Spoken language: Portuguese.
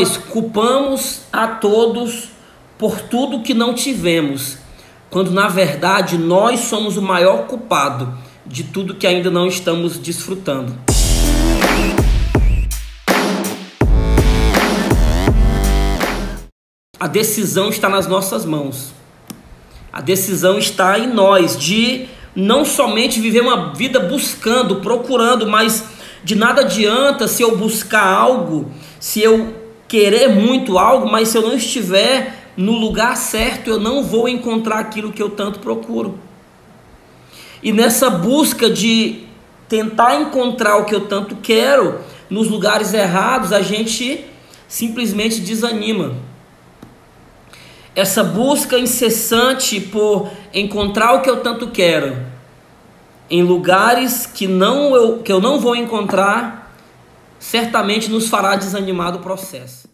nós culpamos a todos por tudo que não tivemos, quando na verdade nós somos o maior culpado de tudo que ainda não estamos desfrutando. A decisão está nas nossas mãos. A decisão está em nós de não somente viver uma vida buscando, procurando, mas de nada adianta se eu buscar algo, se eu querer muito algo, mas se eu não estiver no lugar certo, eu não vou encontrar aquilo que eu tanto procuro. E nessa busca de tentar encontrar o que eu tanto quero nos lugares errados, a gente simplesmente desanima essa busca incessante por encontrar o que eu tanto quero em lugares que não eu, que eu não vou encontrar, certamente nos fará desanimar do processo.